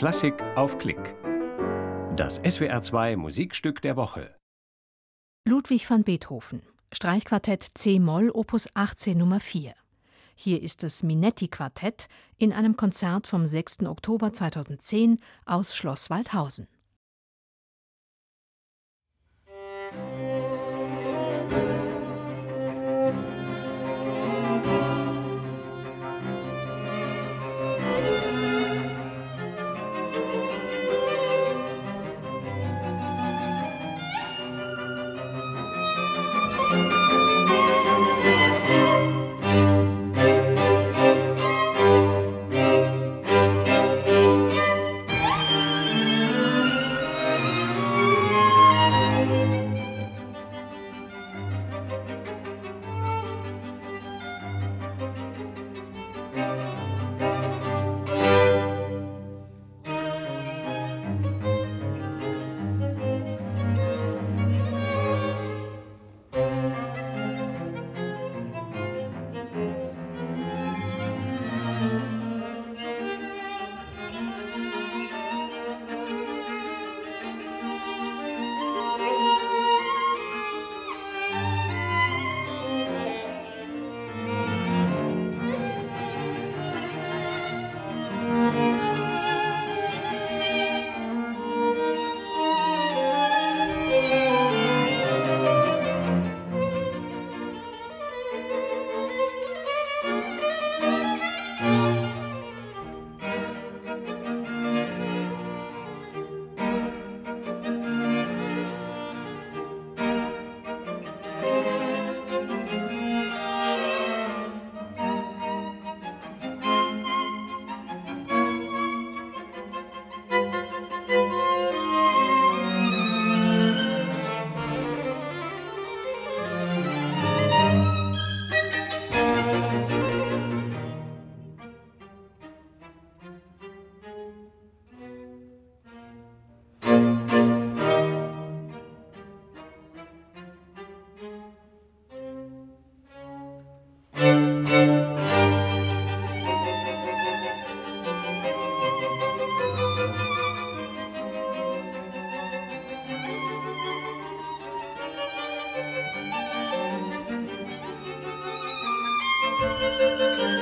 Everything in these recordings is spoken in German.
Klassik auf Klick. Das SWR2 Musikstück der Woche. Ludwig van Beethoven, Streichquartett C-Moll, Opus 18 Nummer 4. Hier ist das Minetti-Quartett in einem Konzert vom 6. Oktober 2010 aus Schloss Waldhausen. Música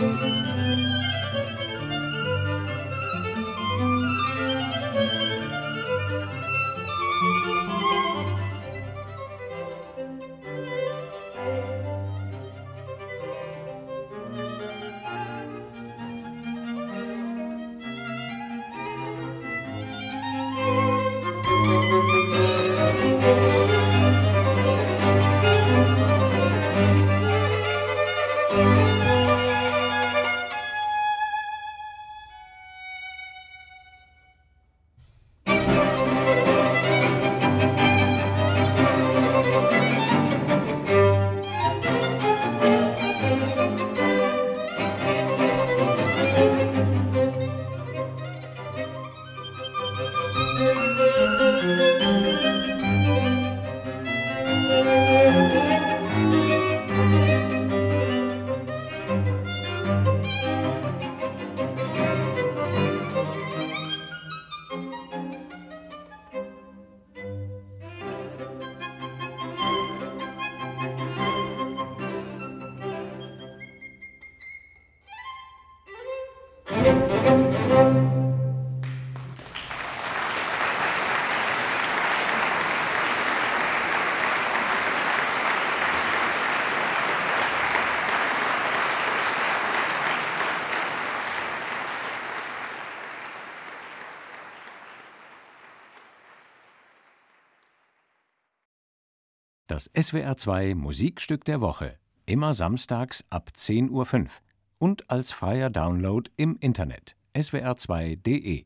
Música Das SWR2 Musikstück der Woche. Immer samstags ab 10.05 Uhr und als freier Download im Internet. Swr2.de